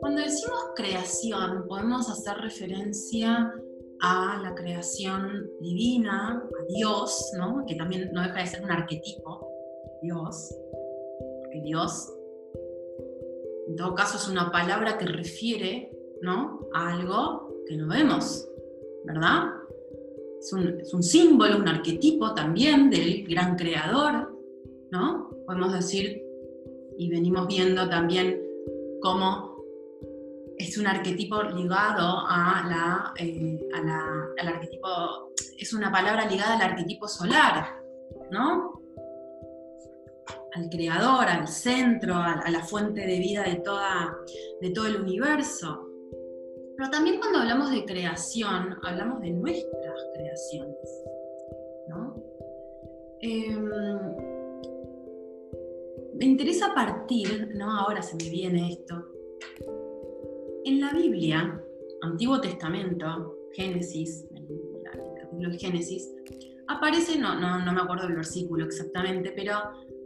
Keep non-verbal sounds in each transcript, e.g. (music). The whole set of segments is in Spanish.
Cuando decimos creación, podemos hacer referencia a la creación divina, a Dios, ¿no? que también no deja de ser un arquetipo, Dios, porque Dios en todo caso es una palabra que refiere ¿no? a algo que no vemos, ¿verdad? Es un, es un, símbolo, un arquetipo también del gran creador, ¿no? Podemos decir, y venimos viendo también cómo es un arquetipo ligado a la, eh, a la, al arquetipo, es una palabra ligada al arquetipo solar, ¿no? Al creador, al centro, a, la fuente de vida de, toda, de todo el universo. Pero también cuando hablamos de creación, hablamos de nuestras creaciones, ¿no? Eh, me interesa partir, ¿no? Ahora se me viene esto, en la Biblia, Antiguo Testamento, Génesis, el, capítulo de Génesis, aparece, no, no, no me acuerdo del versículo exactamente, pero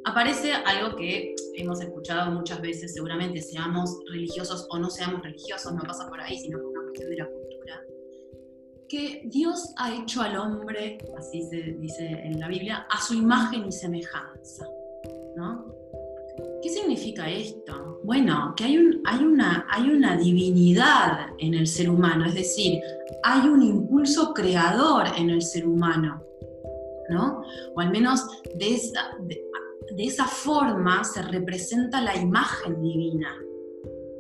aparece algo que hemos escuchado muchas veces, seguramente seamos religiosos o no seamos religiosos, no pasa por ahí, sino por una cuestión de la cultura, que Dios ha hecho al hombre, así se dice en la Biblia, a su imagen y semejanza. ¿no? ¿Qué significa esto? Bueno, que hay, un, hay, una, hay una divinidad en el ser humano, es decir, hay un impulso creador en el ser humano, ¿no? O al menos de esa, de, de esa forma se representa la imagen divina.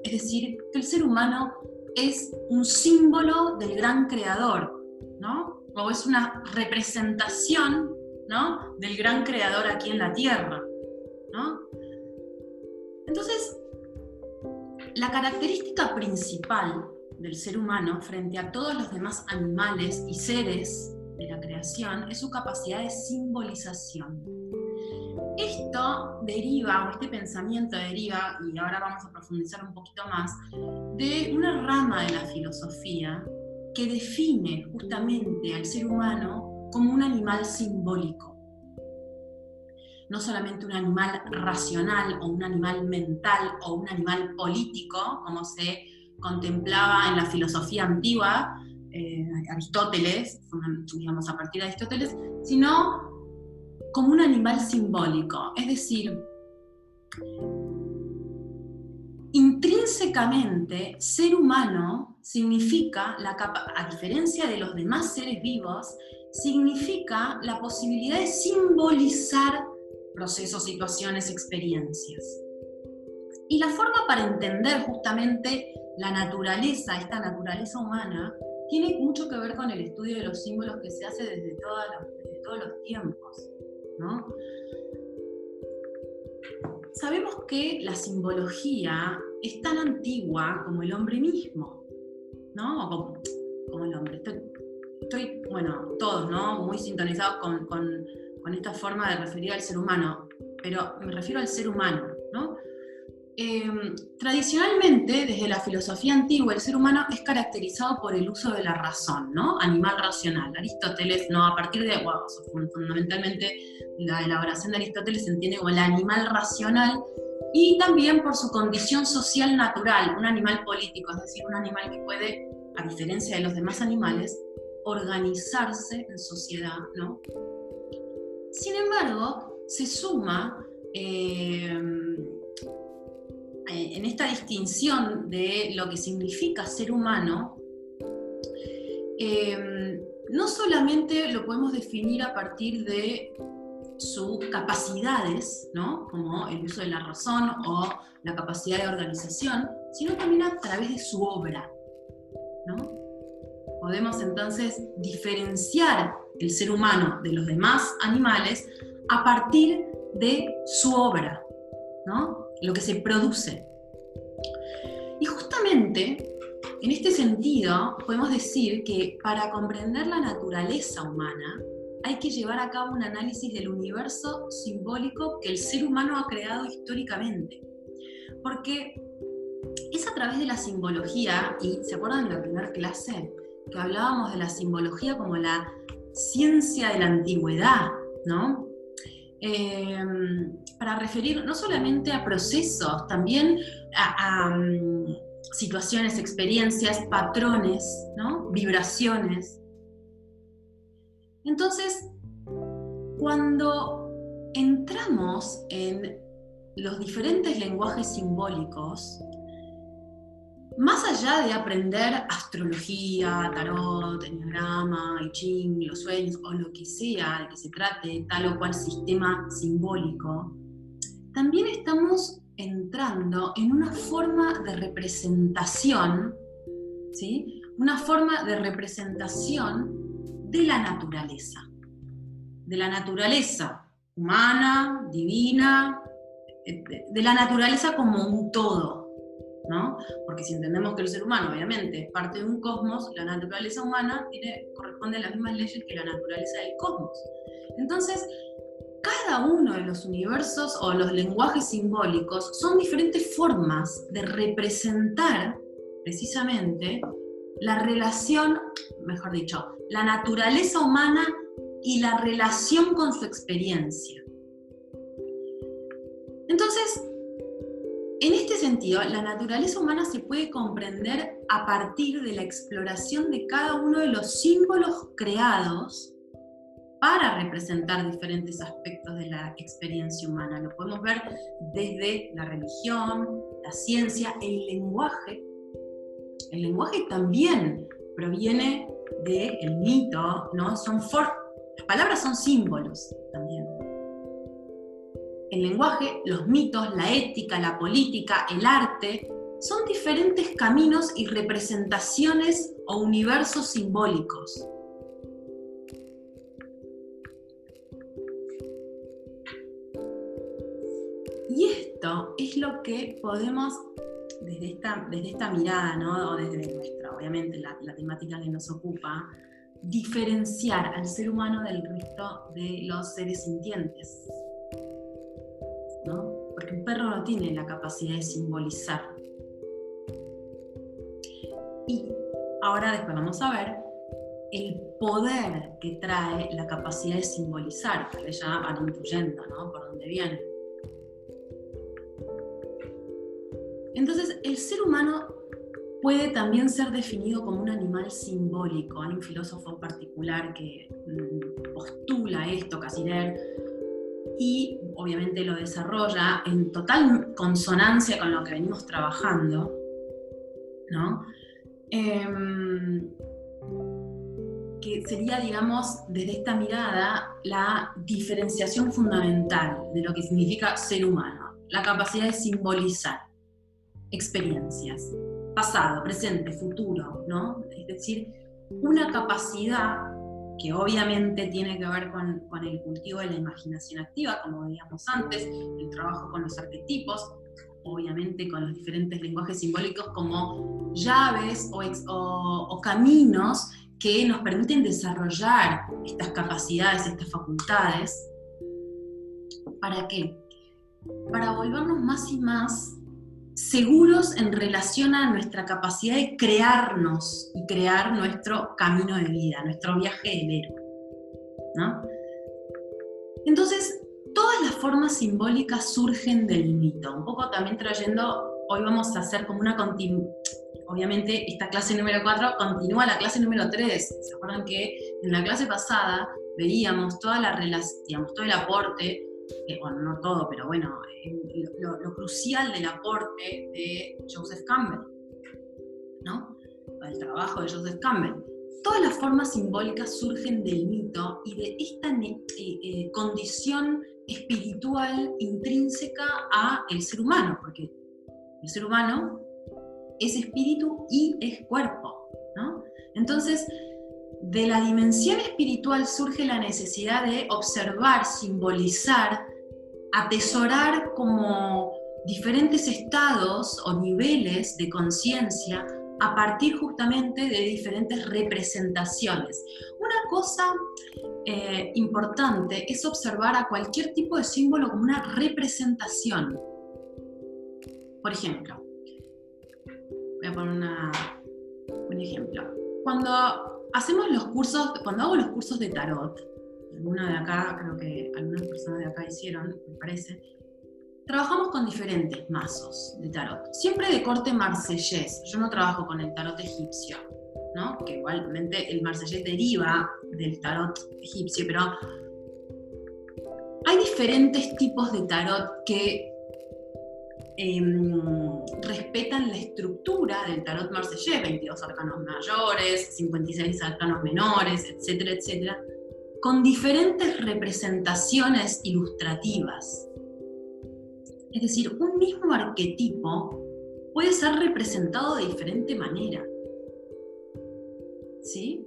Es decir, que el ser humano es un símbolo del gran creador, ¿no? O es una representación, ¿no? Del gran creador aquí en la tierra, la característica principal del ser humano frente a todos los demás animales y seres de la creación es su capacidad de simbolización. Esto deriva, o este pensamiento deriva, y ahora vamos a profundizar un poquito más, de una rama de la filosofía que define justamente al ser humano como un animal simbólico no solamente un animal racional o un animal mental o un animal político, como se contemplaba en la filosofía antigua, eh, Aristóteles, digamos a partir de Aristóteles, sino como un animal simbólico, es decir, intrínsecamente ser humano significa, la a diferencia de los demás seres vivos, significa la posibilidad de simbolizar procesos, situaciones, experiencias. Y la forma para entender justamente la naturaleza, esta naturaleza humana, tiene mucho que ver con el estudio de los símbolos que se hace desde, todos los tiempos. Sabemos que la simbología es tan antigua como el hombre mismo, ¿no? como, el hombre. Estoy, bueno, todos, ¿no? Muy sintonizados con con esta forma de referir al ser humano, pero me refiero al ser humano, ¿no? Em, tradicionalmente, desde la filosofía antigua, el ser humano es caracterizado por el uso de la razón, ¿no? Animal racional. Aristóteles, no, a partir de, bueno, fundamentalmente la elaboración de Aristóteles se entiende como el animal racional y también por su condición social natural, un animal político, es decir, un animal que puede, a diferencia de los demás animales, organizarse en sociedad, ¿no? Sin embargo, se suma eh, en esta distinción de lo que significa ser humano, eh, no solamente lo podemos definir a partir de sus capacidades, como el uso de la razón o la capacidad de organización, sino también a través de su obra. Podemos entonces diferenciar el ser humano de los demás animales a partir de su obra, ¿no? lo que se produce. Y justamente en este sentido podemos decir que para comprender la naturaleza humana hay que llevar a cabo un análisis del universo simbólico que el ser humano ha creado históricamente. Porque es a través de la simbología, y ¿se acuerdan de la primera clase? Que hablábamos de la simbología como la ciencia de la antigüedad, ¿no? em, para referir no solamente a procesos, también a, mm, situaciones, experiencias, patrones, ¿no? vibraciones. Entonces, cuando entramos en los diferentes lenguajes simbólicos, más allá de aprender astrología, tarot, enneagrama, I los sueños o lo que sea de que se trate, tal o cual sistema simbólico, también estamos entrando en una forma de representación, ¿sí? Una forma de representación de la naturaleza. De la naturaleza humana, divina, de la naturaleza como un todo, ¿no? Porque si entendemos que el ser humano, obviamente, es parte de un cosmos, la naturaleza humana tiene, corresponde a las mismas leyes que la naturaleza del cosmos. Entonces, cada uno de los universos o los lenguajes simbólicos son diferentes formas de representar precisamente la relación, mejor dicho, la naturaleza humana y la relación con su experiencia. Entonces, en este sentido, la naturaleza humana se puede comprender a partir de la exploración de cada uno de los símbolos creados para representar diferentes aspectos de la experiencia humana. Lo podemos ver desde la religión, la ciencia, el lenguaje. El lenguaje también proviene del mito, ¿no? Son las palabras son símbolos también el lenguaje, los mitos, la ética, la política, el arte, son diferentes caminos y representaciones o universos simbólicos. Y esto es lo que podemos, desde esta, desde esta mirada, o desde nuestra, obviamente, la, la temática que nos ocupa, diferenciar al ser humano del resto de los seres sintientes. Perro no tiene la capacidad de simbolizar. Y ahora después vamos a ver el poder que trae la capacidad de simbolizar, que ya van ¿no? Por dónde viene. Entonces, el ser humano puede también ser definido como un animal simbólico. Hay un filósofo particular que mm, postula esto, Cassirer, y obviamente lo desarrolla en total consonancia con lo que venimos trabajando, ¿no? Em, que sería, digamos, desde esta mirada, la diferenciación fundamental de lo que significa ser humano, la capacidad de simbolizar experiencias, pasado, presente, futuro, ¿no? Es decir, una capacidad que obviamente tiene que ver con, el cultivo de la imaginación activa, como veíamos antes, el trabajo con los arquetipos, obviamente con los diferentes lenguajes simbólicos como llaves o, o caminos que nos permiten desarrollar estas capacidades, estas facultades. ¿Para qué? Para volvernos más y más seguros en relación a nuestra capacidad de crearnos y crear nuestro camino de vida, nuestro viaje del héroe. ¿no? Entonces, todas las formas simbólicas surgen del mito, un poco también trayendo, hoy vamos a hacer como una continuidad, obviamente esta clase número 4 continúa la clase número 3, ¿se acuerdan que en la clase pasada veíamos toda la digamos, todo el aporte bueno, no todo, pero bueno, lo, crucial del aporte de Joseph Campbell, ¿no? El trabajo de Joseph Campbell. Todas las formas simbólicas surgen del mito y de esta eh, eh, condición espiritual intrínseca a el ser humano, porque el ser humano es espíritu y es cuerpo, ¿no? Entonces, de la dimensión espiritual surge la necesidad de observar, simbolizar, atesorar como diferentes estados o niveles de conciencia a partir justamente de diferentes representaciones. Una cosa eh, importante es observar a cualquier tipo de símbolo como una representación. Por ejemplo, voy a poner un ejemplo. Cuando hacemos los cursos, cuando hago los cursos de tarot, alguna de acá, creo que algunas personas de acá hicieron, me parece, trabajamos con diferentes mazos de tarot, siempre de corte marsellés. Yo no trabajo con el tarot egipcio, ¿no? que igualmente el marsellés deriva del tarot egipcio, pero hay diferentes tipos de tarot que em, respetan la estructura del tarot marsellés, 22 arcanos mayores, 56 arcanos menores, etcétera, etcétera, con diferentes representaciones ilustrativas. Es decir, un mismo arquetipo puede ser representado de diferente manera. ¿Sí?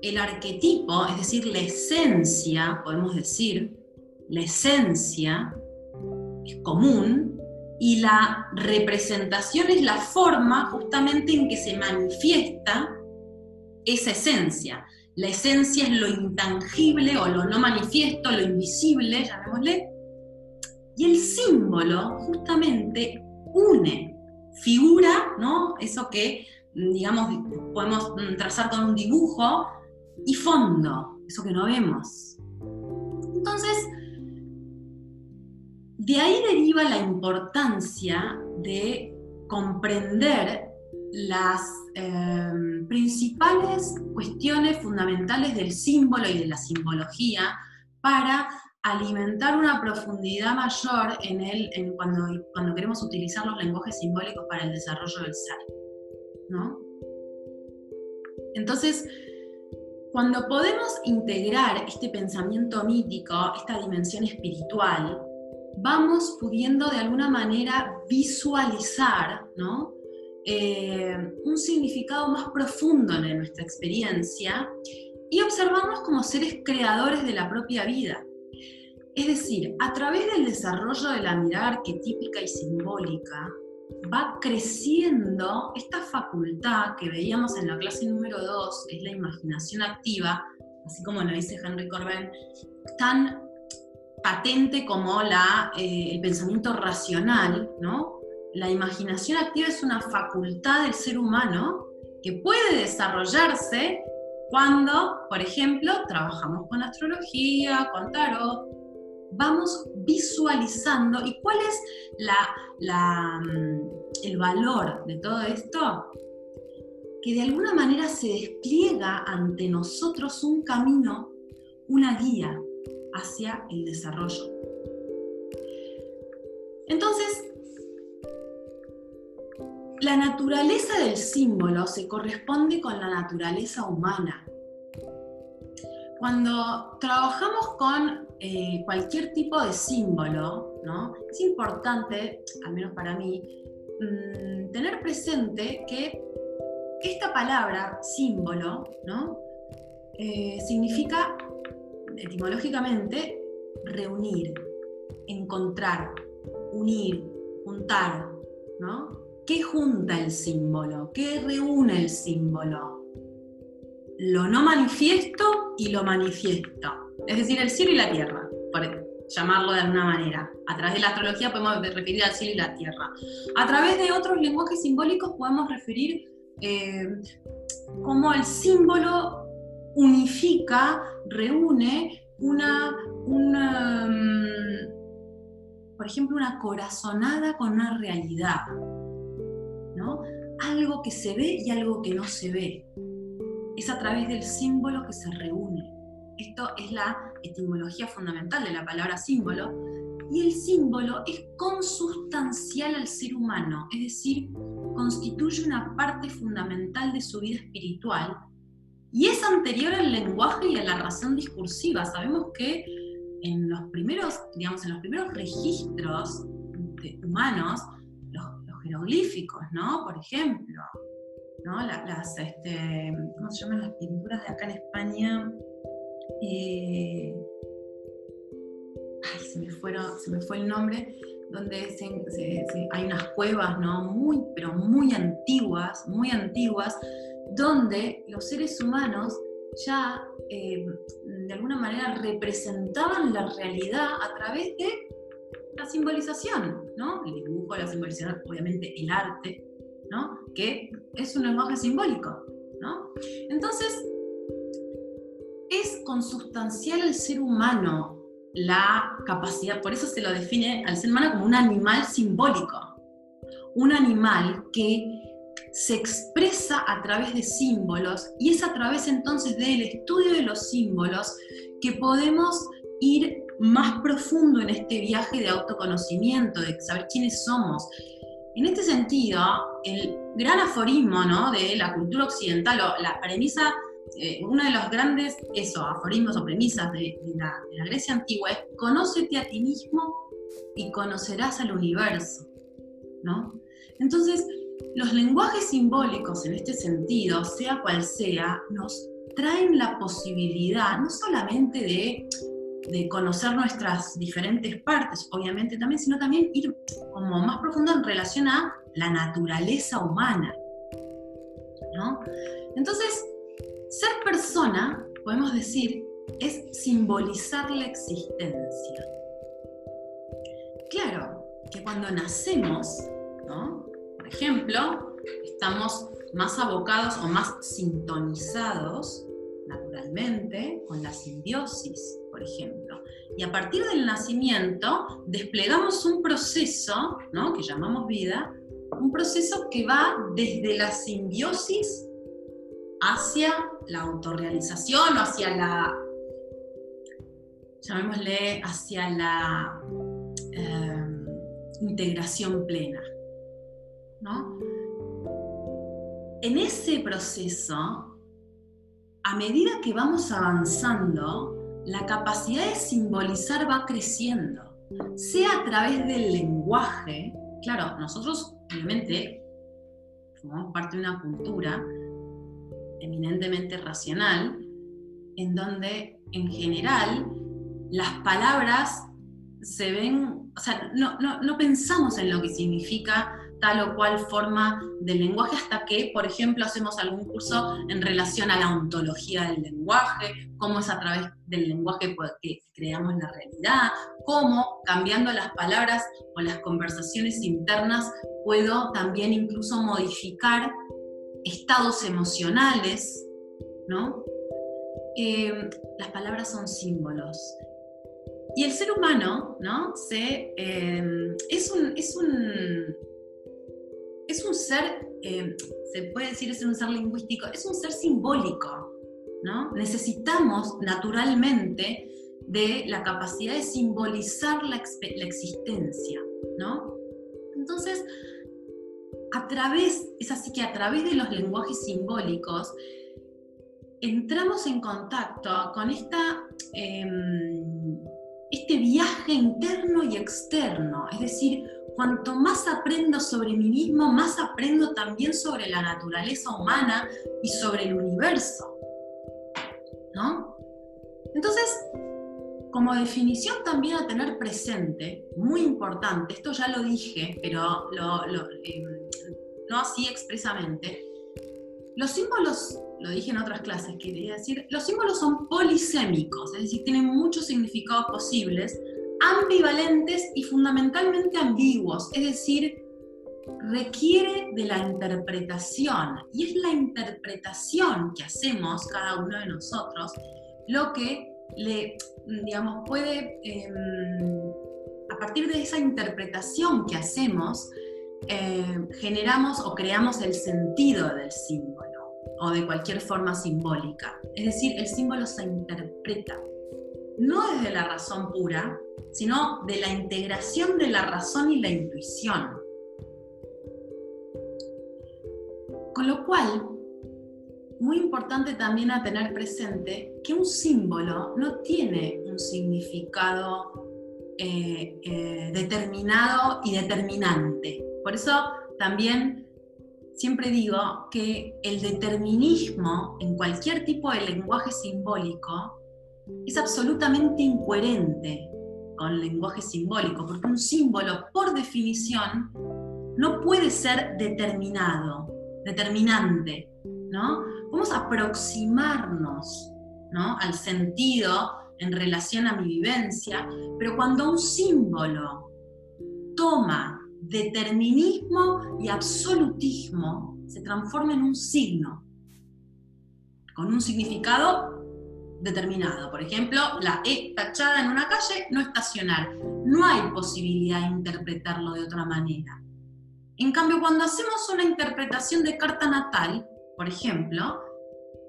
El arquetipo, es decir, la esencia, podemos decir, la esencia es común y la representación es la forma justamente en que se manifiesta esa esencia. La esencia es lo intangible o lo no manifiesto, lo invisible, llamémosle, y el símbolo justamente une, figura, ¿no? Eso que, digamos, podemos trazar con un dibujo, y fondo, eso que no vemos. Entonces, de ahí deriva la importancia de comprender las em, principales cuestiones fundamentales del símbolo y de la simbología para alimentar una profundidad mayor en cuando, cuando queremos utilizar los lenguajes simbólicos para el desarrollo del ser. ¿no? Entonces, cuando podemos integrar este pensamiento mítico, esta dimensión espiritual, vamos pudiendo de alguna manera visualizar ¿no? Eh, un significado más profundo en nuestra experiencia y observamos como seres creadores de la propia vida. Es decir, a través del desarrollo de la mirada arquetípica y simbólica, va creciendo esta facultad que veíamos en la clase número 2, que es la imaginación activa, así como lo dice Henry Corbin, tan patente como la, eh, el pensamiento racional, ¿no? La imaginación activa es una facultad del ser humano que puede desarrollarse cuando, por ejemplo, trabajamos con astrología, con tarot, vamos visualizando. ¿Y cuál es la, mm, el valor de todo esto? Que de alguna manera se despliega ante nosotros un camino, una guía hacia el desarrollo. Entonces, la naturaleza del símbolo se corresponde con la naturaleza humana. Cuando trabajamos con eh, cualquier tipo de símbolo, ¿no? es importante, al menos para mí, mm, tener presente que esta palabra símbolo ¿no? Eh, significa etimológicamente reunir, encontrar, unir, juntar, ¿no? ¿Qué junta el símbolo? ¿Qué reúne el símbolo? Lo no manifiesto y lo manifiesto. Es decir, el cielo y la tierra, por llamarlo de alguna manera. A través de la astrología podemos referir al cielo y la tierra. A través de otros lenguajes simbólicos podemos referir eh, como el símbolo unifica, reúne una, una mm, por ejemplo, una corazonada con una realidad, ¿no? Algo que se ve y algo que no se ve. Es a través del símbolo que se reúne. Esto es la etimología fundamental de la palabra símbolo. Y el símbolo es consustancial al ser humano, es decir, constituye una parte fundamental de su vida espiritual y es anterior al lenguaje y a la razón discursiva. Sabemos que en los primeros, digamos, en los primeros registros humanos, los, jeroglíficos, ¿no? Por ejemplo, ¿no? las, este, ¿cómo se llaman las pinturas de acá en España? Eh, ay, se me, se me fue el nombre, donde hay unas cuevas, ¿no? Muy, pero muy antiguas, muy antiguas, donde los seres humanos ya eh, de alguna manera representaban la realidad a través de la simbolización, ¿no? El dibujo, la simbolización, obviamente el arte, ¿no? Que es un lenguaje simbólico, ¿no? Entonces, es consustancial al ser humano la capacidad, por eso se lo define al ser humano como un animal simbólico, un animal que se expresa a través de símbolos y es a través entonces del estudio de los símbolos que podemos ir más profundo en este viaje de autoconocimiento, de saber quiénes somos. En este sentido, el gran aforismo ¿no? de la cultura occidental, o la premisa eh, uno de los grandes eso, aforismos o premisas de, la, Grecia antigua es conócete a ti mismo y conocerás al universo. ¿no? Entonces, los lenguajes simbólicos en este sentido, sea cual sea, nos traen la posibilidad no solamente de, conocer nuestras diferentes partes, obviamente también, sino también ir como más profundo en relación a la naturaleza humana. ¿no? Entonces, ser persona, podemos decir, es simbolizar la existencia. Claro, que cuando nacemos, ejemplo, estamos más abocados o más sintonizados naturalmente con la simbiosis, por ejemplo. Y a partir del nacimiento desplegamos un proceso, ¿no? que llamamos vida, un proceso que va desde la simbiosis hacia la autorrealización o hacia la, llamémosle, hacia la em, integración plena. En ese proceso, a medida que vamos avanzando, la capacidad de simbolizar va creciendo, sea a través del lenguaje, claro, nosotros obviamente formamos parte de una cultura eminentemente racional, en donde en general las palabras se ven, o sea, no, no, pensamos en lo que significa tal o cual forma del lenguaje hasta que, por ejemplo, hacemos algún curso en relación a la ontología del lenguaje, cómo es a través del lenguaje que creamos la realidad, cómo cambiando las palabras o las conversaciones internas puedo también incluso modificar estados emocionales, ¿no? Eh, las palabras son símbolos. Y el ser humano, ¿no? Se, un, es, un, es un ser, eh, se puede decir es un ser lingüístico, es un ser simbólico, ¿no? Necesitamos naturalmente de la capacidad de simbolizar la, la existencia, ¿no? Entonces, a través, es así que a través de los lenguajes simbólicos, entramos en contacto con esta, em, este viaje interno y externo. Es decir, cuanto más aprendo sobre mí mismo, más aprendo también sobre la naturaleza humana y sobre el universo. ¿No? Entonces, como definición también a tener presente, muy importante, esto ya lo dije, pero em, no así expresamente, los símbolos, lo dije en otras clases, quería decir, los símbolos son polisémicos, es decir, tienen muchos significados posibles, ambivalentes y fundamentalmente ambiguos, es decir, requiere de la interpretación y es la interpretación que hacemos cada uno de nosotros lo que le, digamos, puede, em, a partir de esa interpretación que hacemos, em, generamos o creamos el sentido del símbolo o de cualquier forma simbólica. Es decir, el símbolo se interpreta, no desde la razón pura, sino de la integración de la razón y la intuición. Con lo cual, muy importante también a tener presente que un símbolo no tiene un significado eh, eh, determinado y determinante. Por eso también siempre digo que el determinismo en cualquier tipo de lenguaje simbólico es absolutamente incoherente con el lenguaje simbólico, porque un símbolo, por definición, no puede ser determinado, determinante, ¿no? A aproximarnos al sentido en relación a mi vivencia, pero cuando un símbolo toma determinismo y absolutismo, se transforma en un signo, con un significado determinado. Por ejemplo, la E tachada en una calle, no estacionar. No hay posibilidad de interpretarlo de otra manera. En cambio, cuando hacemos una interpretación de carta natal, por ejemplo,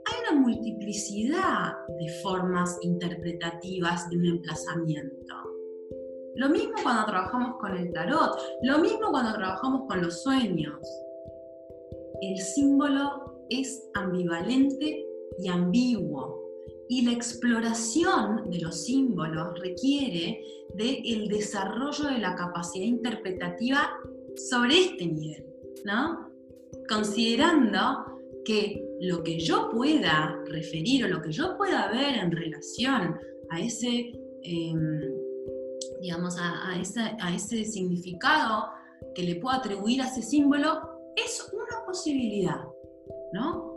hay una multiplicidad de formas interpretativas de un emplazamiento. Lo mismo cuando trabajamos con el tarot, lo mismo cuando trabajamos con los sueños. El símbolo es ambivalente y ambiguo. Y la exploración de los símbolos requiere del desarrollo de la capacidad interpretativa sobre este nivel, ¿no? Considerando que lo que yo pueda referir o lo que yo pueda ver en relación a ese, em, digamos, a, ese significado que le puedo atribuir a ese símbolo, es una posibilidad, ¿no?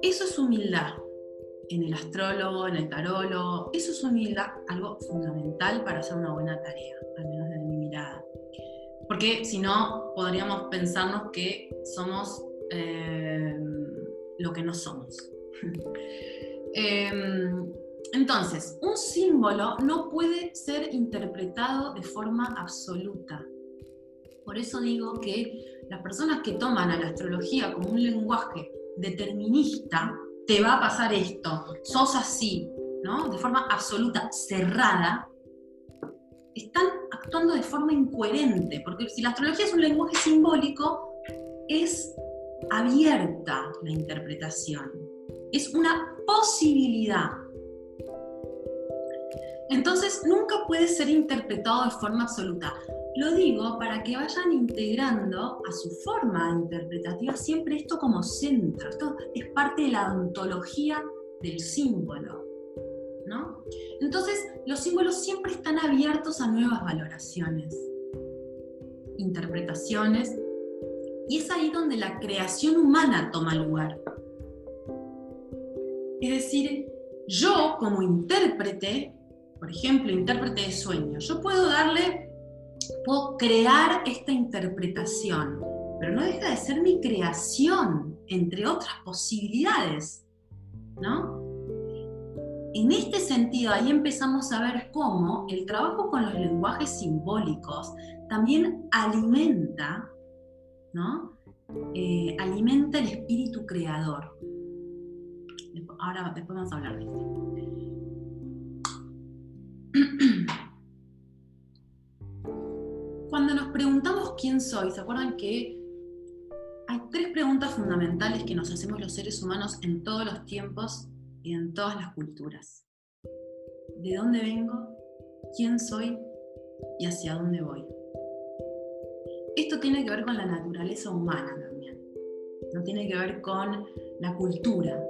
Eso es humildad en el astrólogo, en el tarólogo, eso es humildad, algo fundamental para hacer una buena tarea, al menos desde mi mirada. Porque si no, podríamos pensarnos que somos eh, lo que no somos. (laughs) Em, entonces, un símbolo no puede ser interpretado de forma absoluta. Por eso digo que las personas que toman a la astrología como un lenguaje determinista, te va a pasar esto, sos así, ¿no? De forma absoluta, cerrada, están actuando de forma incoherente, porque si la astrología es un lenguaje simbólico, es abierta la interpretación, es una posibilidad. Entonces nunca puede ser interpretado de forma absoluta. Lo digo para que vayan integrando a su forma interpretativa siempre esto como centro. Esto es parte de la ontología del símbolo. ¿no? Entonces, los símbolos siempre están abiertos a nuevas valoraciones, interpretaciones, y es ahí donde la creación humana toma lugar. Es decir, yo como intérprete, por ejemplo, intérprete de sueños, yo puedo darle, puedo crear esta interpretación, pero no deja de ser mi creación, entre otras posibilidades, ¿no? En este sentido, ahí empezamos a ver cómo el trabajo con los lenguajes simbólicos también alimenta, ¿no? Eh, alimenta el espíritu creador. Ahora después vamos a hablar de esto. Cuando nos preguntamos quién soy, ¿se acuerdan que hay tres preguntas fundamentales que nos hacemos los seres humanos en todos los tiempos y en todas las culturas. ¿De dónde vengo? ¿Quién soy? ¿Y hacia dónde voy? Esto tiene que ver con la naturaleza humana también. No tiene que ver con la cultura.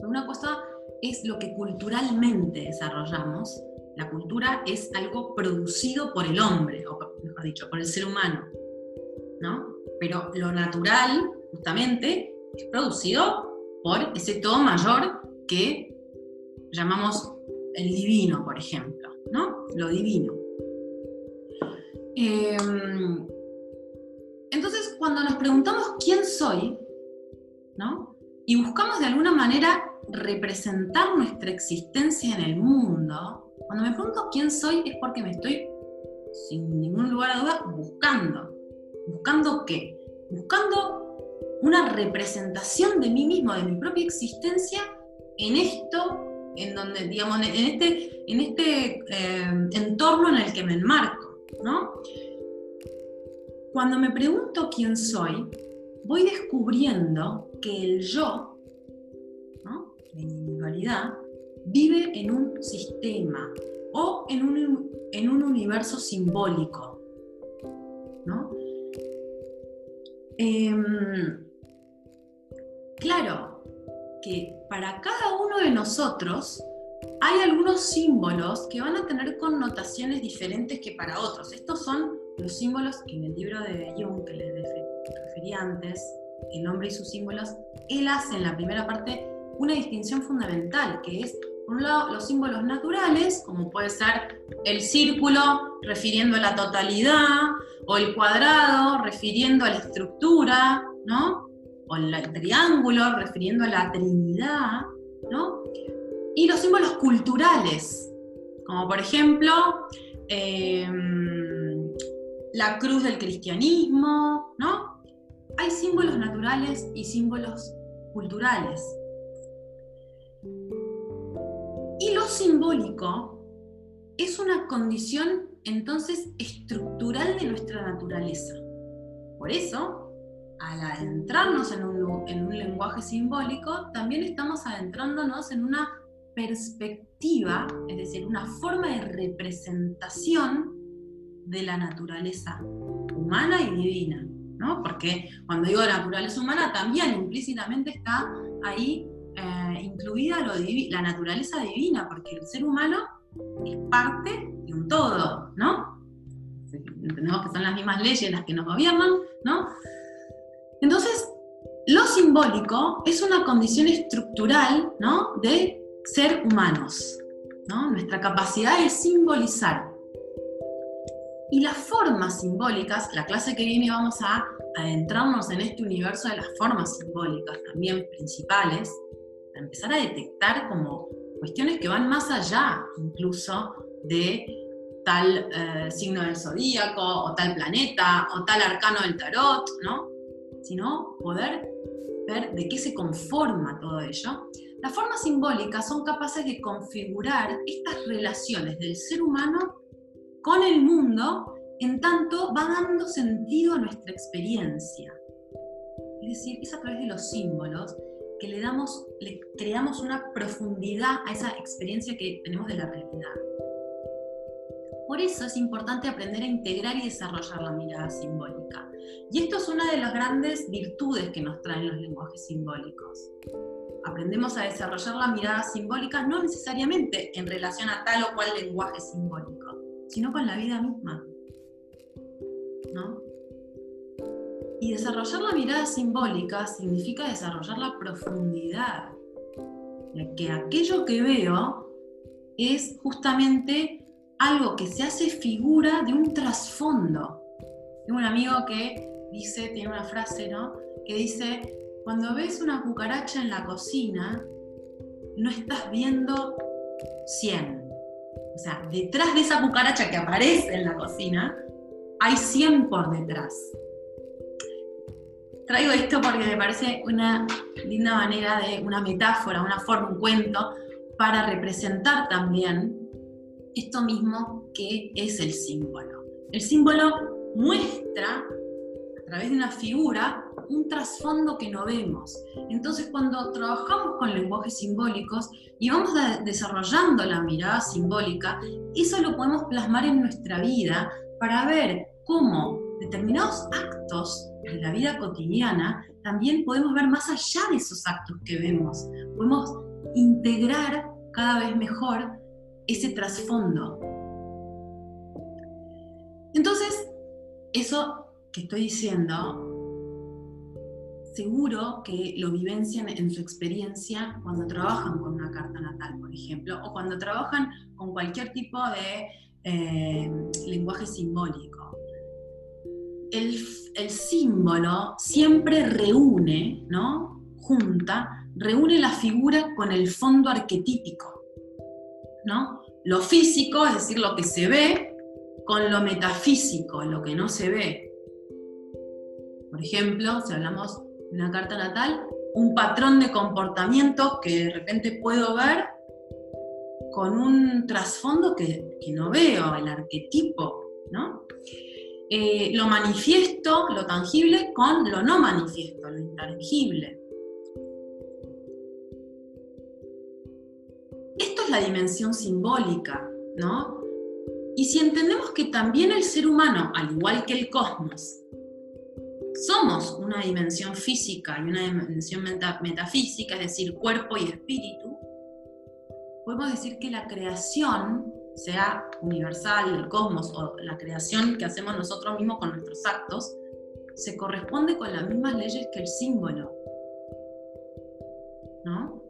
Una cosa es lo que culturalmente desarrollamos. La cultura es algo producido por el hombre, o mejor dicho, por el ser humano. ¿no? Pero lo natural, justamente, es producido por ese todo mayor que llamamos el divino, por ejemplo, ¿no? Lo divino. Em, entonces, cuando nos preguntamos quién soy, ¿no? Y buscamos de alguna manera representar nuestra existencia en el mundo, cuando me pregunto quién soy es porque me estoy, sin ningún lugar a duda, buscando. ¿Buscando qué? Buscando una representación de mí mismo, de mi propia existencia, en esto, en donde, digamos, en este, en este eh, entorno en el que me enmarco, ¿no? Cuando me pregunto quién soy, voy descubriendo que el yo. La individualidad, vive en un sistema o en un, en un universo simbólico. ¿no? Em, Claro que para cada uno de nosotros hay algunos símbolos que van a tener connotaciones diferentes que para otros. Estos son los símbolos que en el libro de Jung que les referí antes, El hombre y sus símbolos, él hace en la primera parte una distinción fundamental, que es, por un lado, los símbolos naturales, como puede ser el círculo refiriendo a la totalidad, o el cuadrado refiriendo a la estructura, ¿no? o el triángulo refiriendo a la Trinidad, ¿no? Y los símbolos culturales, como por ejemplo em, la cruz del cristianismo, ¿no? Hay símbolos naturales y símbolos culturales. Lo simbólico es una condición entonces estructural de nuestra naturaleza. Por eso, al adentrarnos en un, en un lenguaje simbólico, también estamos adentrándonos en una perspectiva, es decir, una forma de representación de la naturaleza humana y divina. ¿no? Porque cuando digo naturaleza humana, también implícitamente está ahí eh, incluida la naturaleza divina, porque el ser humano es parte de un todo, ¿no? Entendemos que son las mismas leyes las que nos gobiernan, ¿no? Entonces, lo simbólico es una condición estructural, ¿no? De ser humanos, ¿no? Nuestra capacidad de simbolizar. Y las formas simbólicas, la clase que viene vamos a adentrarnos en este universo de las formas simbólicas también principales, empezar a detectar como cuestiones que van más allá incluso de tal eh, signo del zodíaco, o tal planeta, o tal arcano del tarot, ¿no? Sino poder ver de qué se conforma todo ello. Las formas simbólicas son capaces de configurar estas relaciones del ser humano con el mundo en tanto va dando sentido a nuestra experiencia. Es decir, es a través de los símbolos que le, damos, le una profundidad a esa experiencia que tenemos de la realidad. Por eso es importante aprender a integrar y desarrollar la mirada simbólica. Y esto es una de las grandes virtudes que nos traen los lenguajes simbólicos. Aprendemos a desarrollar la mirada simbólica no necesariamente en relación a tal o cual lenguaje simbólico, sino con la vida misma. ¿No? Y desarrollar la mirada simbólica significa desarrollar la profundidad, que aquello que veo es justamente algo que se hace figura de un trasfondo. Tengo un amigo que dice, tiene una frase, ¿no? Que dice, cuando ves una cucaracha en la cocina, no estás viendo 100. O sea, detrás de esa cucaracha que aparece en la cocina, hay 100 por detrás traigo esto porque me parece una linda manera de una metáfora, una forma, un cuento, para representar también esto mismo que es el símbolo. El símbolo muestra a través de una figura un trasfondo que no vemos. Entonces cuando trabajamos con lenguajes simbólicos y vamos desarrollando la mirada simbólica, eso lo podemos plasmar en nuestra vida para ver cómo determinados actos de la vida cotidiana, también podemos ver más allá de esos actos que vemos. Podemos integrar cada vez mejor ese trasfondo. Entonces, eso que estoy diciendo, seguro que lo vivencian en su experiencia cuando trabajan con una carta natal, por ejemplo, o cuando trabajan con cualquier tipo de eh, lenguaje simbólico el, símbolo siempre reúne, ¿no? Junta, reúne la figura con el fondo arquetípico, ¿no? Lo físico, es decir, lo que se ve, con lo metafísico, lo que no se ve. Por ejemplo, si hablamos de una carta natal, un patrón de comportamiento que de repente puedo ver con un trasfondo que, que no veo, el arquetipo, ¿no? Eh, lo manifiesto, lo tangible, con lo no manifiesto, lo intangible. Esto es la dimensión simbólica, ¿no? Y si entendemos que también el ser humano, al igual que el cosmos, somos una dimensión física y una dimensión metafísica, es decir, cuerpo y espíritu, podemos decir que la creación sea universal, el cosmos o la creación que hacemos nosotros mismos con nuestros actos, se corresponde con las mismas leyes que el símbolo. ¿No?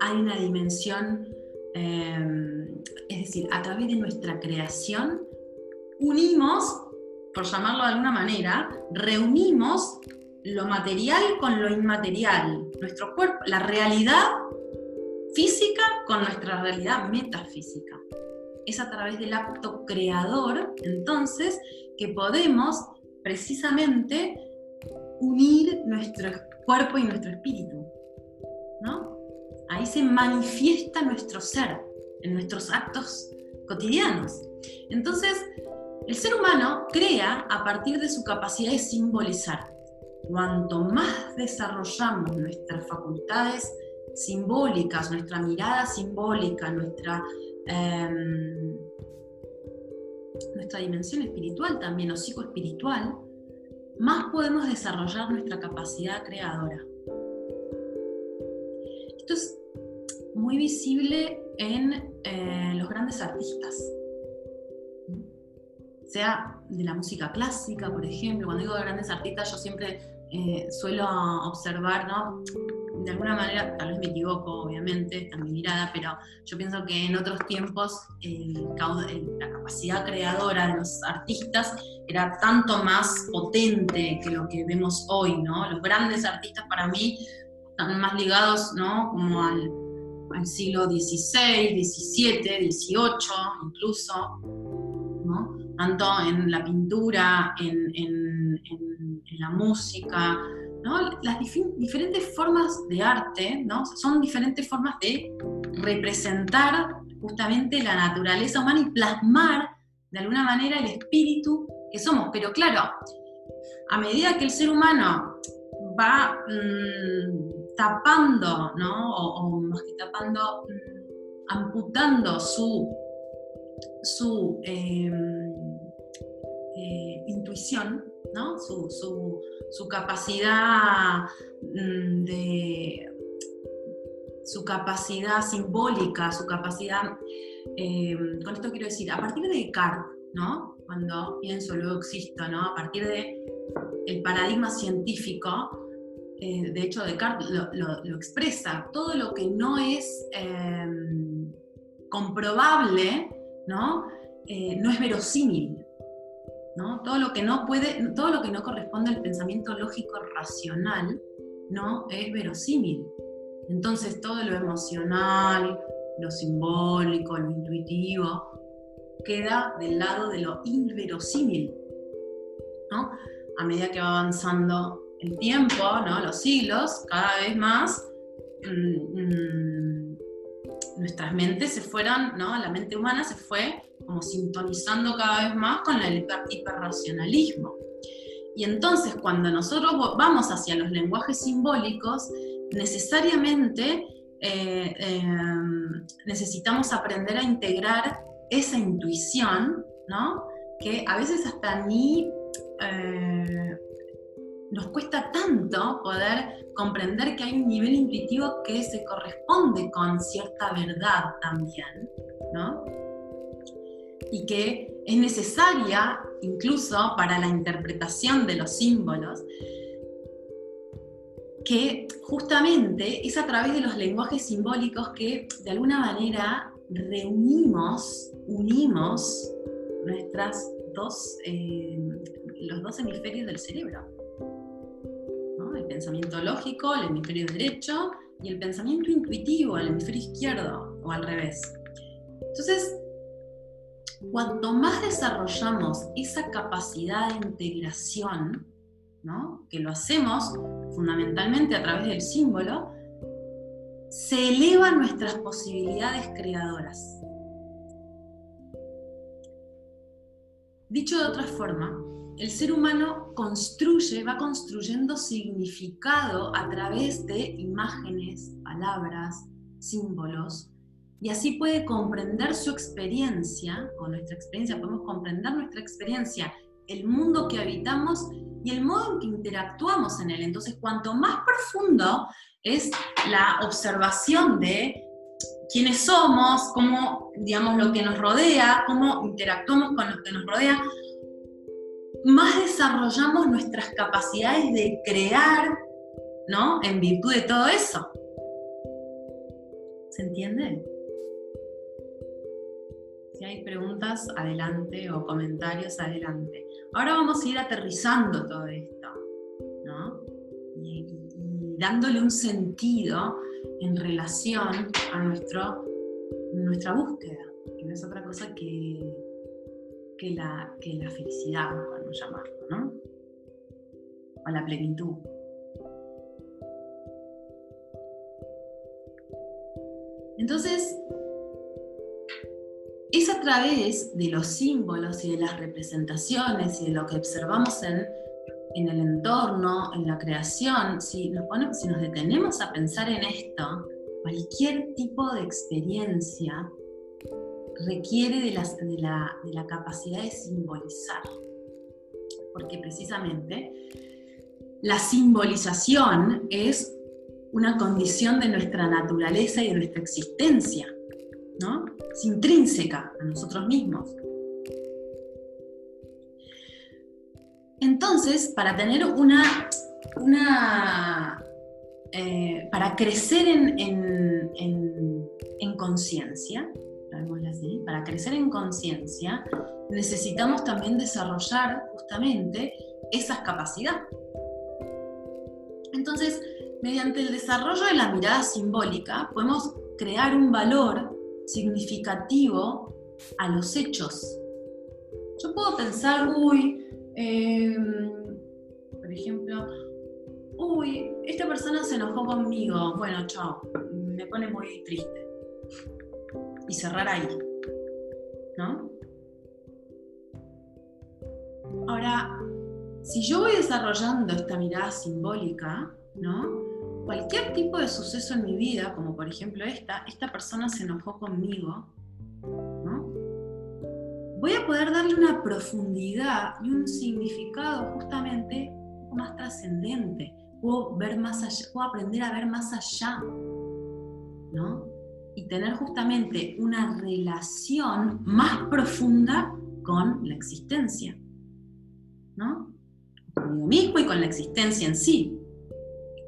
Hay una dimensión, eh, es decir, a través de nuestra creación, unimos, por llamarlo de alguna manera, reunimos lo material con lo inmaterial, nuestro cuerpo, la realidad física con nuestra realidad metafísica. Es a través del acto creador, entonces, que podemos precisamente unir nuestro cuerpo y nuestro espíritu. ¿no? Ahí se manifiesta nuestro ser, en nuestros actos cotidianos. Entonces, el ser humano crea a partir de su capacidad de simbolizar. Cuanto más desarrollamos nuestras facultades simbólicas, nuestra mirada simbólica, nuestra, em, nuestra dimensión espiritual también o psicoespiritual, más podemos desarrollar nuestra capacidad creadora. Esto es muy visible en eh, los grandes artistas, sea de la música clásica, por ejemplo. Cuando digo grandes artistas, yo siempre eh, suelo observar, ¿no? De alguna manera, tal vez me equivoco, obviamente, está mi mirada, pero yo pienso que en otros tiempos la capacidad creadora de los artistas era tanto más potente que lo que vemos hoy, ¿no? Los grandes artistas para mí están más ligados, ¿no? Como al, siglo XVI, XVII, XVIII incluso, ¿no? Tanto en la pintura, en, la música, ¿no? Las diferentes formas de arte, ¿no? Son diferentes formas de representar justamente la naturaleza humana y plasmar de alguna manera el espíritu que somos. Pero claro, a medida que el ser humano va mm, tapando, ¿no? O, más que tapando, mm, amputando su, su em, eh, intuición, ¿no? Su, su capacidad mm, de su capacidad simbólica, su capacidad, em, con esto quiero decir, a partir de Descartes, ¿no? cuando pienso, luego existo, ¿no? A partir de paradigma científico, eh, de hecho Descartes lo, expresa, todo lo que no es comprobable, ¿no? Eh, no es verosímil. ¿No? Todo lo que no puede, todo lo que no corresponde al pensamiento lógico racional, no es verosímil. Entonces todo lo emocional, lo simbólico, lo intuitivo, queda del lado de lo inverosímil. ¿no? A medida que va avanzando el tiempo, ¿no? los siglos, cada vez más mm, mm, nuestras mentes se fueron, ¿no? la mente humana se fue como sintonizando cada vez más con el hiperracionalismo. Y entonces cuando nosotros vamos hacia los lenguajes simbólicos, necesariamente eh, eh, necesitamos aprender a integrar esa intuición, ¿no? Que a veces hasta ni eh, nos cuesta tanto poder comprender que hay un nivel intuitivo que se corresponde con cierta verdad también, ¿no? Y que es necesaria incluso para la interpretación de los símbolos, que justamente es a través de los lenguajes simbólicos que de alguna manera reunimos, unimos nuestras dos, eh, los dos hemisferios del cerebro. El pensamiento lógico, el hemisferio derecho, y el pensamiento intuitivo, el hemisferio izquierdo, o al revés. Entonces, cuanto más desarrollamos esa capacidad de integración, que lo hacemos fundamentalmente a través del símbolo, se elevan nuestras posibilidades creadoras. Dicho de otra forma, el ser humano construye, va construyendo significado a través de imágenes, palabras, símbolos, y así puede comprender su experiencia, con nuestra experiencia podemos comprender nuestra experiencia, el mundo que habitamos y el modo en que interactuamos en él. Entonces, cuanto más profundo es la observación de quiénes somos, cómo, digamos, lo que nos rodea, cómo interactuamos con lo que nos rodea, más desarrollamos nuestras capacidades de crear, ¿no? En virtud de todo eso. ¿Se entiende? Si hay preguntas, adelante, o comentarios, adelante. Ahora vamos a ir aterrizando todo esto, ¿no? dándole un sentido en relación a nuestro, nuestra búsqueda, que no es otra cosa que, que, la, que la felicidad, podemos llamarlo, ¿no? O la plenitud. Entonces, es a través de los símbolos y de las representaciones y de lo que observamos en, en el entorno, en la creación, si nos, ponemos, si nos detenemos a pensar en esto, cualquier tipo de experiencia requiere de, de, la, de la capacidad de simbolizar. Porque precisamente la simbolización es una condición de nuestra naturaleza y de nuestra existencia, ¿no? Es intrínseca a nosotros mismos. Entonces, para tener una, una eh, para crecer en, en, conciencia, para crecer en conciencia, necesitamos también desarrollar justamente esas capacidades. Entonces, mediante el desarrollo de la mirada simbólica, podemos crear un valor significativo a los hechos. Yo puedo pensar, uy, em, por ejemplo, uy, esta persona se enojó conmigo, bueno, chao, me pone muy triste. Y cerrar ahí, ¿no? Ahora, si yo voy desarrollando esta mirada simbólica, ¿no? Cualquier tipo de suceso en mi vida, como por ejemplo esta, esta persona se enojó conmigo, ¿no? Voy a poder darle una profundidad y un significado justamente más trascendente. Puedo ver más allá, puedo aprender a ver más allá, ¿no? Y tener justamente una relación más profunda con la existencia, ¿no? Conmigo mismo y con la existencia en sí.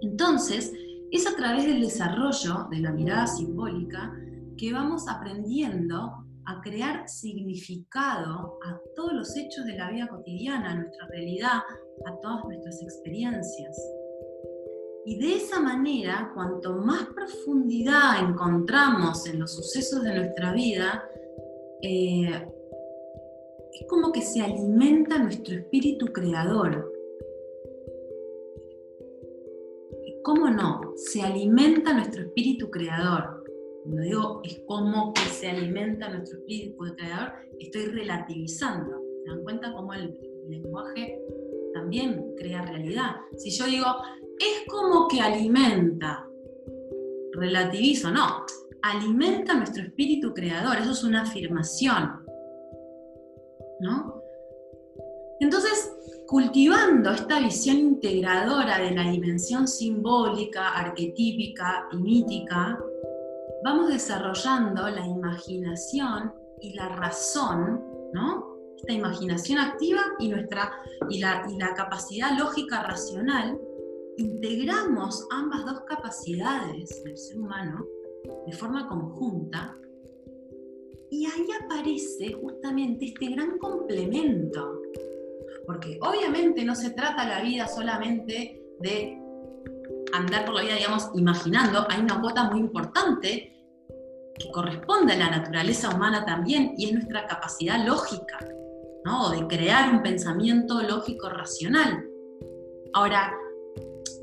Entonces, es a través del desarrollo de la mirada simbólica que vamos aprendiendo a crear significado a todos los hechos de la vida cotidiana, a nuestra realidad, a todas nuestras experiencias. Y de esa manera, cuanto más profundidad encontramos en los sucesos de nuestra vida, eh, es como que se alimenta nuestro espíritu creador. ¿Cómo no? Se alimenta nuestro espíritu creador. Cuando digo es como que se alimenta nuestro espíritu creador, estoy relativizando. ¿Se dan cuenta cómo el lenguaje también crea realidad? Si yo digo, es como que alimenta, relativizo, no, alimenta nuestro espíritu creador, eso es una afirmación. ¿No? Entonces, cultivando esta visión integradora de la dimensión simbólica, arquetípica y mítica, vamos desarrollando la imaginación y la razón, ¿no? Esta imaginación activa y, nuestra, y, la, y la capacidad lógica racional, integramos ambas dos capacidades del ser humano de forma conjunta y ahí aparece justamente este gran complemento porque obviamente no se trata la vida solamente de andar por la vida, digamos, imaginando, hay una cuota muy importante que corresponde a la naturaleza humana también y es nuestra capacidad lógica, ¿no? de crear un pensamiento lógico racional. Ahora,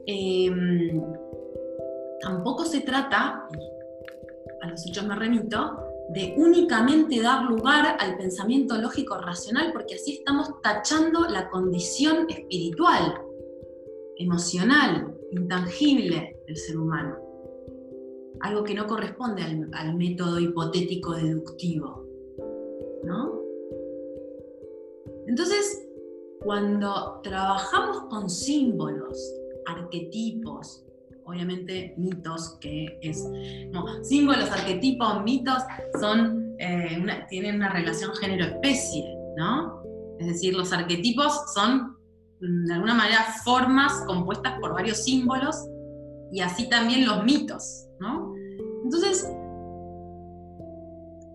em, tampoco se trata, a los hechos me remito, de únicamente dar lugar al pensamiento lógico racional, porque así estamos tachando la condición espiritual, emocional, intangible del ser humano. Algo que no corresponde al, método hipotético deductivo. ¿No? Entonces, cuando trabajamos con símbolos, arquetipos, obviamente mitos, que es, símbolos, arquetipos, mitos, son, eh, tienen una relación género-especie, ¿no? Es decir, los arquetipos son de alguna manera formas compuestas por varios símbolos y así también los mitos, ¿no? Entonces,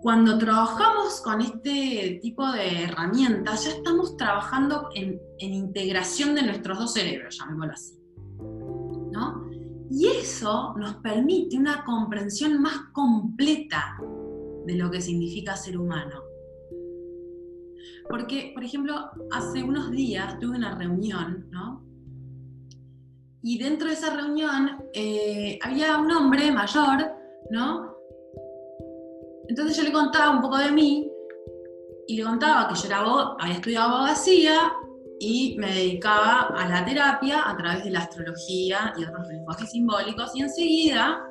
cuando trabajamos con este tipo de herramientas, ya estamos trabajando en, en integración de nuestros dos cerebros, llamémoslo así. ¿no? Y eso nos permite una comprensión más completa de lo que significa ser humano. Porque, por ejemplo, hace unos días tuve una reunión, ¿no? Y dentro de esa reunión eh, había un hombre mayor, ¿no? Entonces yo le contaba un poco de mí y le contaba que yo era, había estudiado abogacía y me dedicaba a la terapia a través de la astrología y otros lenguajes simbólicos y enseguida,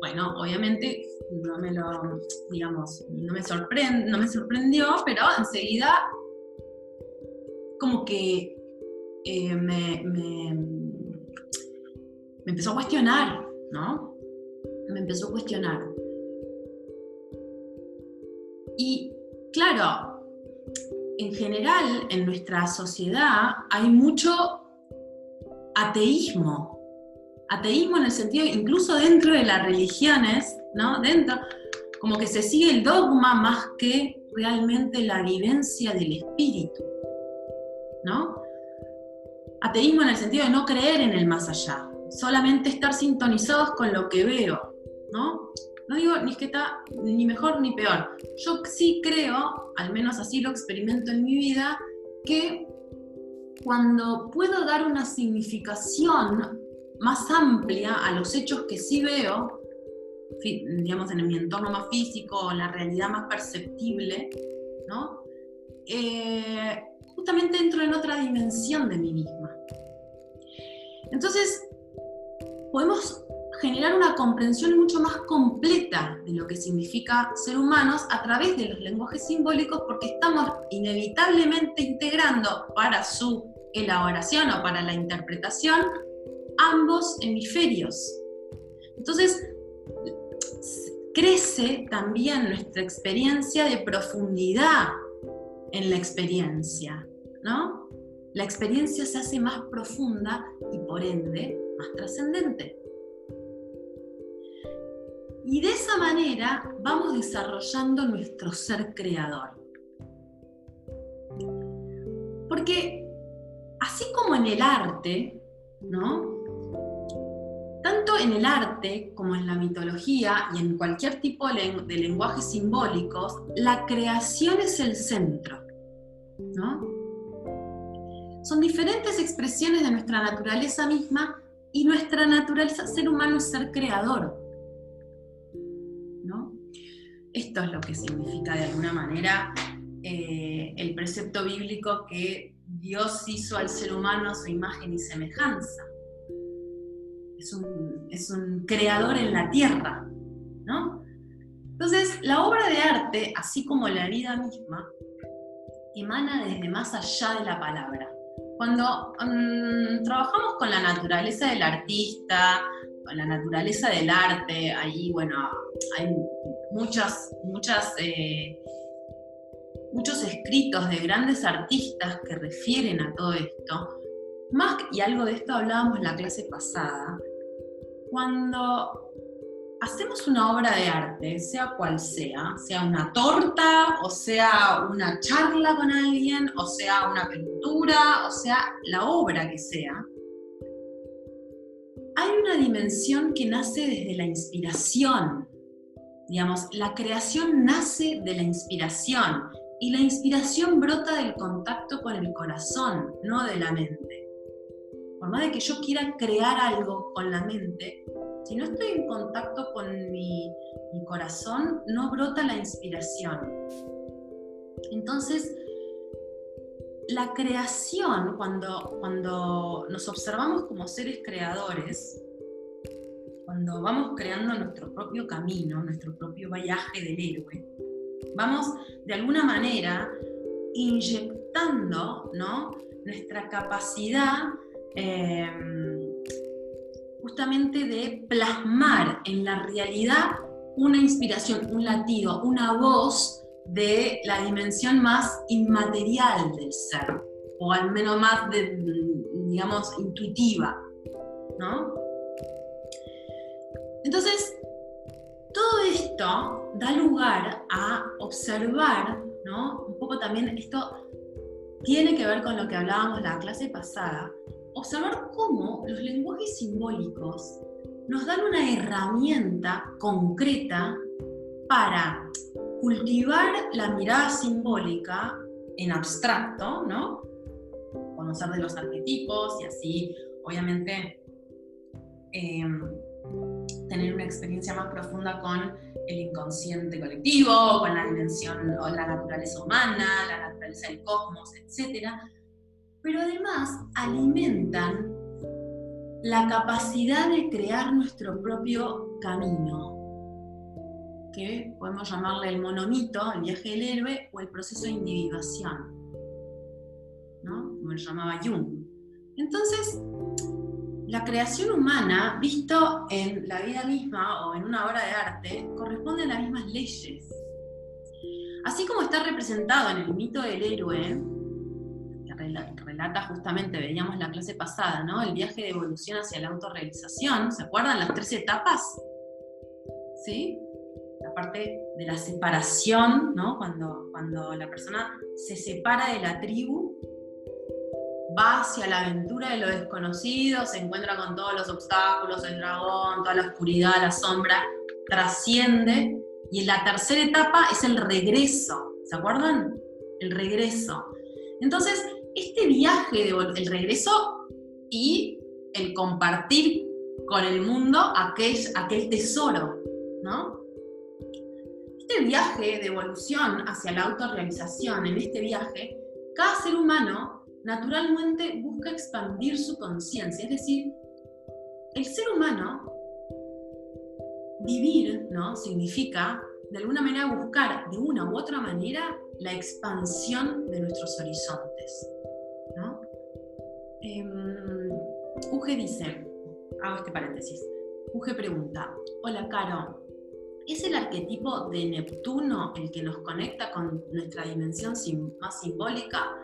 bueno, obviamente no me lo, digamos, no me, sorprende, no me sorprendió, pero enseguida como que eh, me, me empezó a cuestionar, ¿no? Me empezó a cuestionar. Y claro, en general en nuestra sociedad hay mucho ateísmo. Ateísmo en el sentido, incluso dentro de las religiones, ¿no? Dentro, como que se sigue el dogma más que realmente la vivencia del espíritu, ¿no? Ateísmo en el sentido de no creer en el más allá, solamente estar sintonizados con lo que veo, ¿no? No digo ni que está ni mejor ni peor. Yo sí creo, al menos así lo experimento en mi vida, que cuando puedo dar una significación más amplia a los hechos que sí veo, digamos en mi entorno más físico, la realidad más perceptible, ¿no? Eh, justamente entro en otra dimensión de mí misma. Entonces, podemos generar una comprensión mucho más completa de lo que significa ser humanos a través de los lenguajes simbólicos porque estamos inevitablemente integrando para su elaboración o para la interpretación ambos hemisferios. Entonces, crece también nuestra experiencia de profundidad en la experiencia, ¿no? La experiencia se hace más profunda y por ende más trascendente. Y de esa manera vamos desarrollando nuestro ser creador. Porque así como en el arte, ¿no? Tanto en el arte como en la mitología y en cualquier tipo de, lenguajes simbólicos, la creación es el centro, ¿no? Son diferentes expresiones de nuestra naturaleza misma y nuestra naturaleza ser humano es ser creador. Esto es lo que significa de alguna manera eh, el precepto bíblico que Dios hizo al ser humano a su imagen y semejanza. Es un, creador en la tierra, ¿no? Entonces, la obra de arte, así como la vida misma, emana desde más allá de la palabra. Cuando mm, trabajamos con la naturaleza del artista, con la naturaleza del arte, ahí, bueno, hay muchas, eh, muchos escritos de grandes artistas que refieren a todo esto. Más, y algo de esto hablábamos en la clase pasada, cuando hacemos una obra de arte, sea cual sea, sea una torta, o sea una charla con alguien, o sea una pintura, o sea la obra que sea, hay una dimensión que nace desde la inspiración, Digamos, la creación nace de la inspiración y la inspiración brota del contacto con el corazón, no de la mente. Por más de que yo quiera crear algo con la mente, si no estoy en contacto con mi, corazón, no brota la inspiración. Entonces, la creación, cuando, cuando nos observamos como seres creadores, cuando vamos creando nuestro propio camino, nuestro propio viaje del héroe, vamos de alguna manera inyectando ¿no? nuestra capacidad em, justamente de plasmar en la realidad una inspiración, un latido, una voz de la dimensión más inmaterial del ser, o al menos más, digamos, intuitiva, ¿no? Entonces, todo esto da lugar a observar, ¿no? Un poco también esto tiene que ver con lo que hablábamos la clase pasada, observar cómo los lenguajes simbólicos nos dan una herramienta concreta para cultivar la mirada simbólica en abstracto, ¿no? Conocer de los arquetipos y así, obviamente, em, tener una experiencia más profunda con el inconsciente colectivo, con la dimensión o la naturaleza humana, la naturaleza del cosmos, etc. Pero además alimentan la capacidad de crear nuestro propio camino, que podemos llamarle el monomito, el viaje del héroe, o el proceso de individuación, ¿no? como lo llamaba Jung. Entonces, la creación humana, visto en la vida misma o en una obra de arte, corresponde a las mismas leyes. Así como está representado en el mito del héroe, que relata justamente, veíamos la clase pasada, ¿no? El viaje de evolución hacia la autorrealización, ¿se acuerdan las tres etapas? ¿Sí? La parte de la separación, ¿no? Cuando, cuando la persona se separa de la tribu va hacia la aventura de lo desconocido, se encuentra con todos los obstáculos, el dragón, toda la oscuridad, la sombra, trasciende. Y la tercera etapa es el regreso, ¿se acuerdan? El regreso. Entonces, este viaje, de, el regreso y el compartir con el mundo aquel, aquel tesoro, ¿no? Este viaje de evolución hacia la autorrealización, en este viaje, cada ser humano naturalmente busca expandir su conciencia, es decir, el ser humano, vivir, ¿no? Significa, de alguna manera, buscar de una u otra manera la expansión de nuestros horizontes. ¿no? Em, Uge dice, hago este paréntesis, Uge pregunta, hola Caro, ¿es el arquetipo de Neptuno el que nos conecta con nuestra dimensión más simbólica?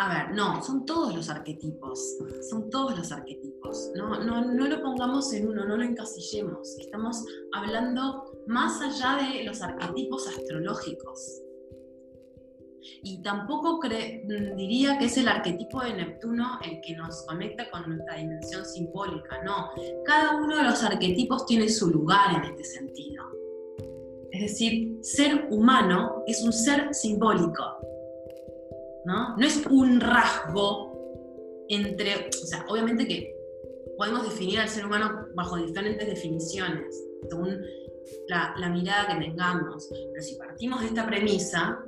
A ver, no, son todos los arquetipos, son todos los arquetipos. No, no, no lo pongamos en uno, no lo encasillemos. Estamos hablando más allá de los arquetipos astrológicos. Y tampoco diría que es el arquetipo de Neptuno el que nos conecta con nuestra dimensión simbólica, no. Cada uno de los arquetipos tiene su lugar en este sentido. Es decir, ser humano es un ser simbólico ¿no? es un rasgo entre, o sea, obviamente que podemos definir al ser humano bajo diferentes definiciones, según la, mirada que tengamos, pero si partimos de esta premisa,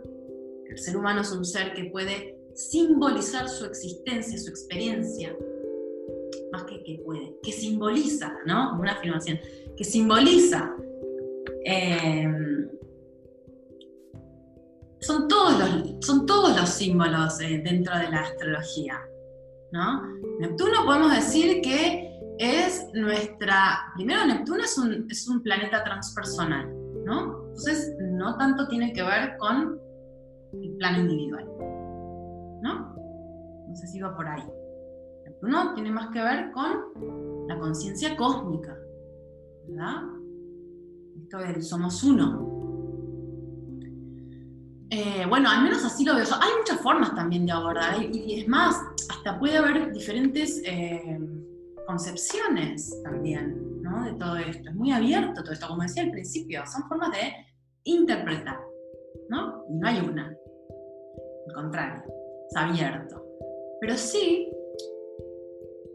el ser humano es un ser que puede simbolizar su existencia, su experiencia, más que que puede, que simboliza, ¿no? Una afirmación, que simboliza eh, son todos los, son todos los símbolos eh, dentro de la astrología. ¿no? Neptuno podemos decir que es nuestra. Primero, Neptuno es un, es un planeta transpersonal, ¿no? Entonces, no tanto tiene que ver con el plano individual, ¿no? No sé si va por ahí. Neptuno tiene más que ver con la conciencia cósmica, ¿verdad? Esto del somos uno, eh, bueno, al menos así lo veo Hay muchas formas también de abordar, y, es más, hasta puede haber diferentes eh, concepciones también, ¿no? De todo esto. Es muy abierto todo esto, como decía al principio, son formas de interpretar, ¿no? Y no hay una. Al contrario, es abierto. Pero sí,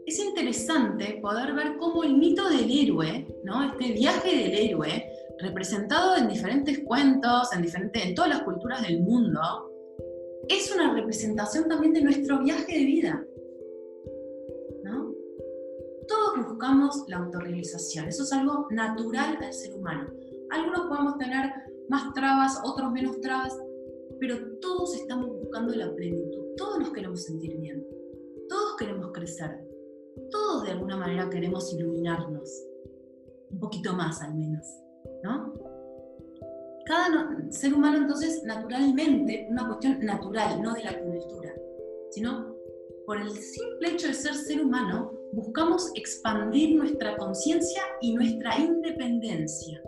es interesante poder ver cómo el mito del héroe, ¿no? Este viaje del héroe, representado en diferentes cuentos, en, diferentes, en todas las culturas del mundo, es una representación también de nuestro viaje de vida. ¿no? Todos buscamos la autorrealización, eso es algo natural al ser humano. Algunos podemos tener más trabas, otros menos trabas, pero todos estamos buscando la plenitud, todos nos queremos sentir bien, todos queremos crecer, todos de alguna manera queremos iluminarnos, un poquito más al menos. ¿No? Cada ser humano entonces naturalmente, una cuestión natural, no de la cultura, sino por el simple hecho de ser ser humano, buscamos expandir nuestra conciencia y nuestra independencia.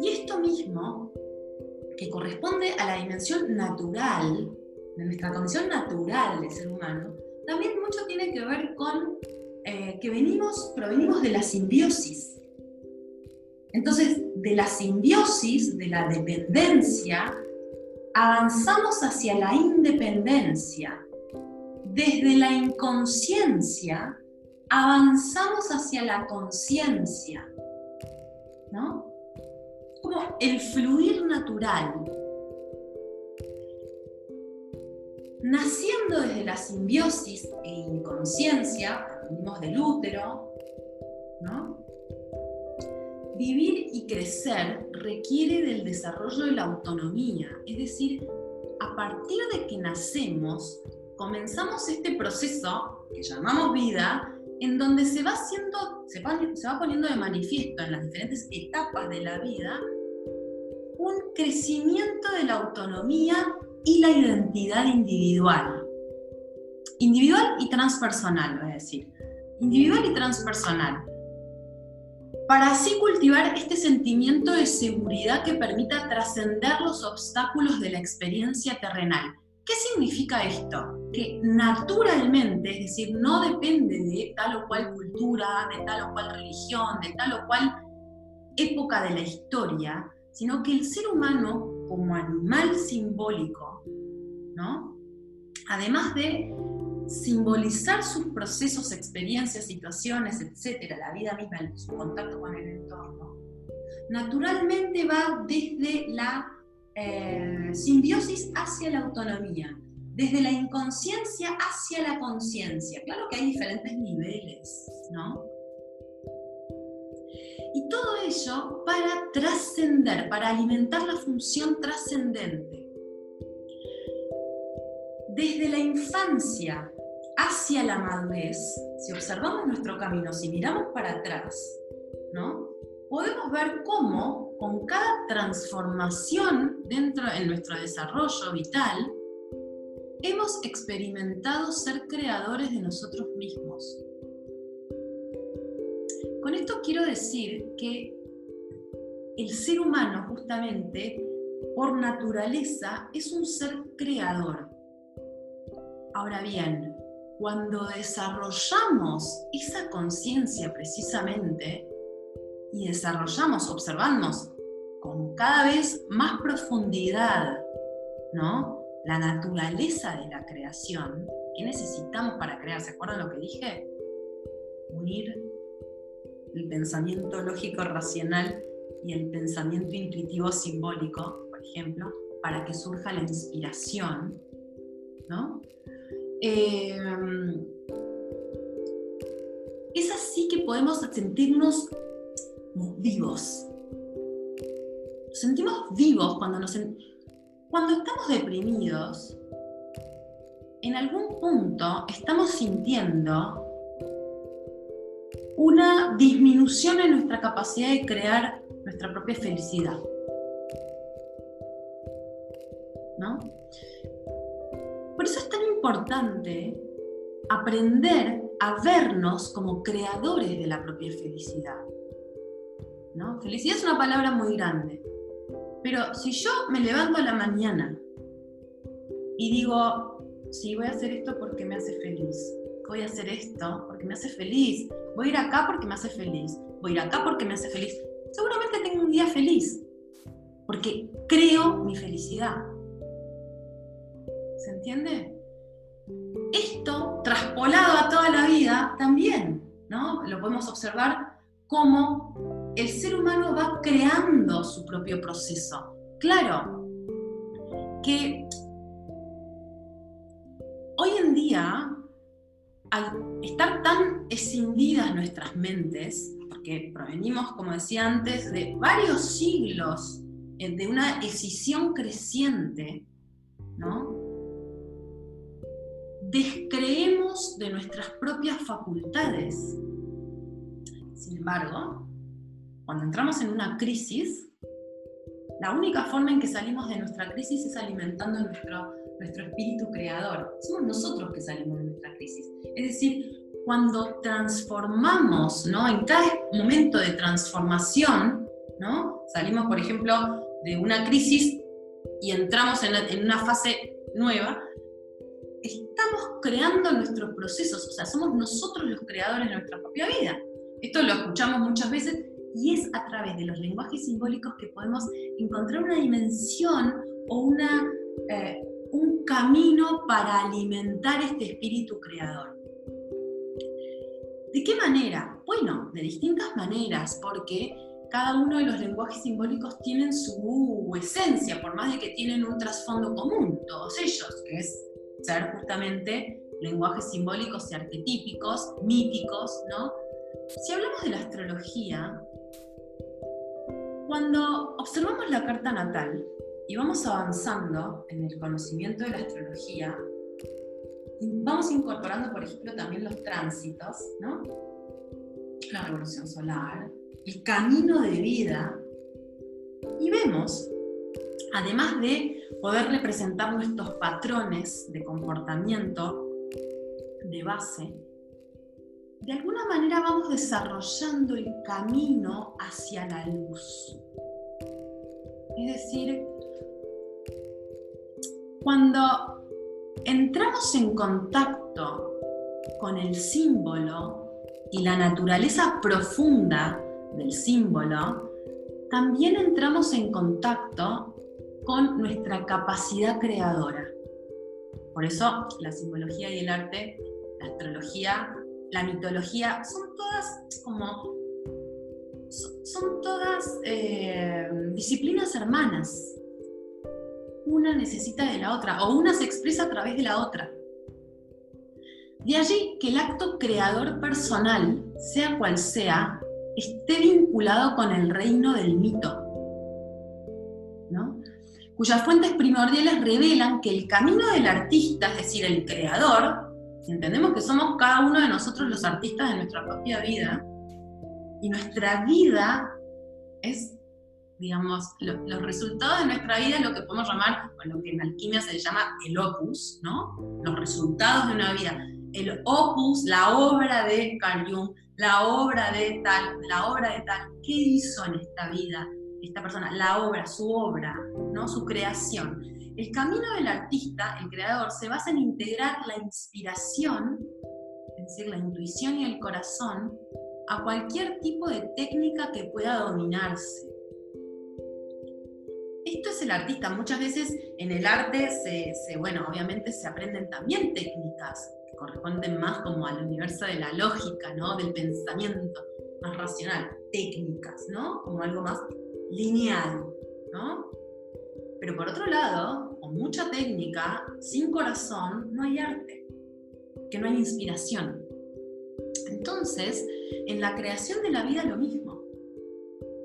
Y esto mismo, que corresponde a la dimensión natural, de nuestra condición natural de ser humano, también mucho tiene que ver con eh, que venimos, provenimos de la simbiosis. Entonces, de la simbiosis, de la dependencia, avanzamos hacia la independencia. Desde la inconsciencia, avanzamos hacia la conciencia. ¿No? Como el fluir natural. Naciendo desde la simbiosis e inconsciencia, venimos del útero, ¿no? Vivir y crecer requiere del desarrollo de la autonomía, es decir, a partir de que nacemos, comenzamos este proceso que llamamos vida, en donde se va haciendo, se va, poniendo de manifiesto en las diferentes etapas de la vida un crecimiento de la autonomía y la identidad individual. Individual y transpersonal, voy a decir. Individual y transpersonal para así cultivar este sentimiento de seguridad que permita trascender los obstáculos de la experiencia terrenal. ¿Qué significa esto? Que naturalmente, es decir, no depende de tal o cual cultura, de tal o cual religión, de tal o cual época de la historia, sino que el ser humano como animal simbólico, ¿no? Además de simbolizar sus procesos, experiencias, situaciones, etcétera, la vida misma, su contacto con el entorno, naturalmente va desde la eh, simbiosis hacia la autonomía, desde la inconsciencia hacia la conciencia. Claro que hay diferentes niveles, ¿no? Y todo ello para trascender, para alimentar la función trascendente desde la infancia hacia la madurez, si observamos nuestro camino, si miramos para atrás, ¿no? podemos ver cómo con cada transformación dentro de nuestro desarrollo vital, hemos experimentado ser creadores de nosotros mismos. Con esto quiero decir que el ser humano justamente, por naturaleza, es un ser creador. Ahora bien, cuando desarrollamos esa conciencia precisamente y desarrollamos, observamos con cada vez más profundidad, ¿no? La naturaleza de la creación, ¿qué necesitamos para crear? ¿Se acuerdan lo que dije? Unir el pensamiento lógico racional y el pensamiento intuitivo simbólico, por ejemplo, para que surja la inspiración, ¿no? Em, es así que podemos sentirnos vivos. sentimos vivos cuando, nos, cuando estamos deprimidos. En algún punto estamos sintiendo una disminución en nuestra capacidad de crear nuestra propia felicidad. ¿No? Por eso es tan importante aprender a vernos como creadores de la propia felicidad. ¿no? Felicidad es una palabra muy grande, pero si yo me levanto a la mañana y digo, sí, voy a hacer esto porque me hace feliz, voy a hacer esto porque me hace feliz, voy a ir acá porque me hace feliz, voy a ir acá porque me hace feliz, seguramente tengo un día feliz, porque creo mi felicidad. ¿Se entiende? Esto, traspolado a toda la vida, también, ¿no? Lo podemos observar como el ser humano va creando su propio proceso. Claro, que hoy en día, al estar tan escindidas nuestras mentes, porque provenimos, como decía antes, de varios siglos eh, de una escisión creciente, ¿no? Descreemos de nuestras propias facultades. Sin embargo, cuando entramos en una crisis, la única forma en que salimos de nuestra crisis es alimentando nuestro, espíritu creador. Somos nosotros que salimos de nuestra crisis. Es decir, cuando transformamos, ¿no? En cada momento de transformación, ¿no? Salimos, por ejemplo, de una crisis y entramos en, en una fase nueva, estamos creando nuestros procesos, o sea, somos nosotros los creadores de nuestra propia vida. Esto lo escuchamos muchas veces y es a través de los lenguajes simbólicos que podemos encontrar una dimensión o una, eh, un camino para alimentar este espíritu creador. ¿De qué manera? Bueno, de distintas maneras, porque cada uno de los lenguajes simbólicos tienen su esencia, por más de que tienen un trasfondo común, todos ellos, que es ser justamente lenguajes simbólicos y arquetípicos, míticos, ¿no? Si hablamos de la astrología, cuando observamos la carta natal y vamos avanzando en el conocimiento de la astrología, vamos incorporando, por ejemplo, también los tránsitos, ¿no? La revolución solar, el camino de vida, y vemos, además de poder representar nuestros patrones de comportamiento de base, de alguna manera vamos desarrollando el camino hacia la luz. Es decir, cuando entramos en contacto con el símbolo y la naturaleza profunda del símbolo, también entramos en contacto con nuestra capacidad creadora. Por eso la simbología y el arte, la astrología, la mitología, son todas como son todas eh, disciplinas hermanas. Una necesita de la otra, o una se expresa a través de la otra. De allí que el acto creador personal, sea cual sea, esté vinculado con el reino del mito, cuyas fuentes primordiales revelan que el camino del artista, es decir, el creador, entendemos que somos cada uno de nosotros los artistas de nuestra propia vida, y nuestra vida es, digamos, los resultados de nuestra vida lo que podemos llamar, o lo que en alquimia se llama el opus, ¿no? Los resultados de una vida. El opus, la obra de Carl Jung, la obra de tal, la obra de tal, ¿qué hizo en esta vida esta persona? La obra, su obra, ¿no? Su creación. El camino del artista, el creador, se basa en integrar la inspiración, es decir, la intuición y el corazón, a cualquier tipo de técnica que pueda dominarse. Esto es el artista. Muchas veces en el arte, se, bueno, obviamente se aprenden también técnicas que corresponden más como al universo de la lógica, ¿no? Del pensamiento más racional. Técnicas, ¿no? Como algo más lineal, ¿no? Pero por otro lado, con mucha técnica, sin corazón, no hay arte, que no hay inspiración. Entonces, en la creación de la vida lo mismo.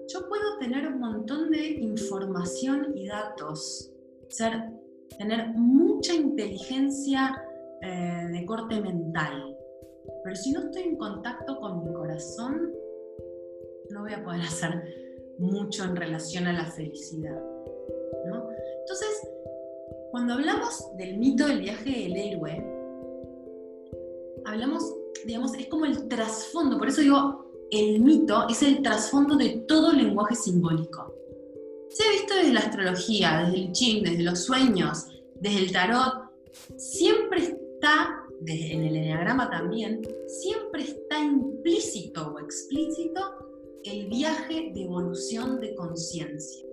Yo puedo tener un montón de información y datos, ser, tener mucha inteligencia eh, de corte mental, pero si no estoy en contacto con mi corazón, no voy a poder hacer mucho en relación a la felicidad. Entonces, cuando hablamos del mito del viaje del héroe, hablamos digamos, es como el trasfondo, por eso digo, el mito es el trasfondo de todo lenguaje simbólico. Se ha visto desde la astrología, desde el ching, desde los sueños, desde el tarot, siempre está, desde, en el enneagrama también, siempre está implícito o explícito el viaje de evolución de conciencia.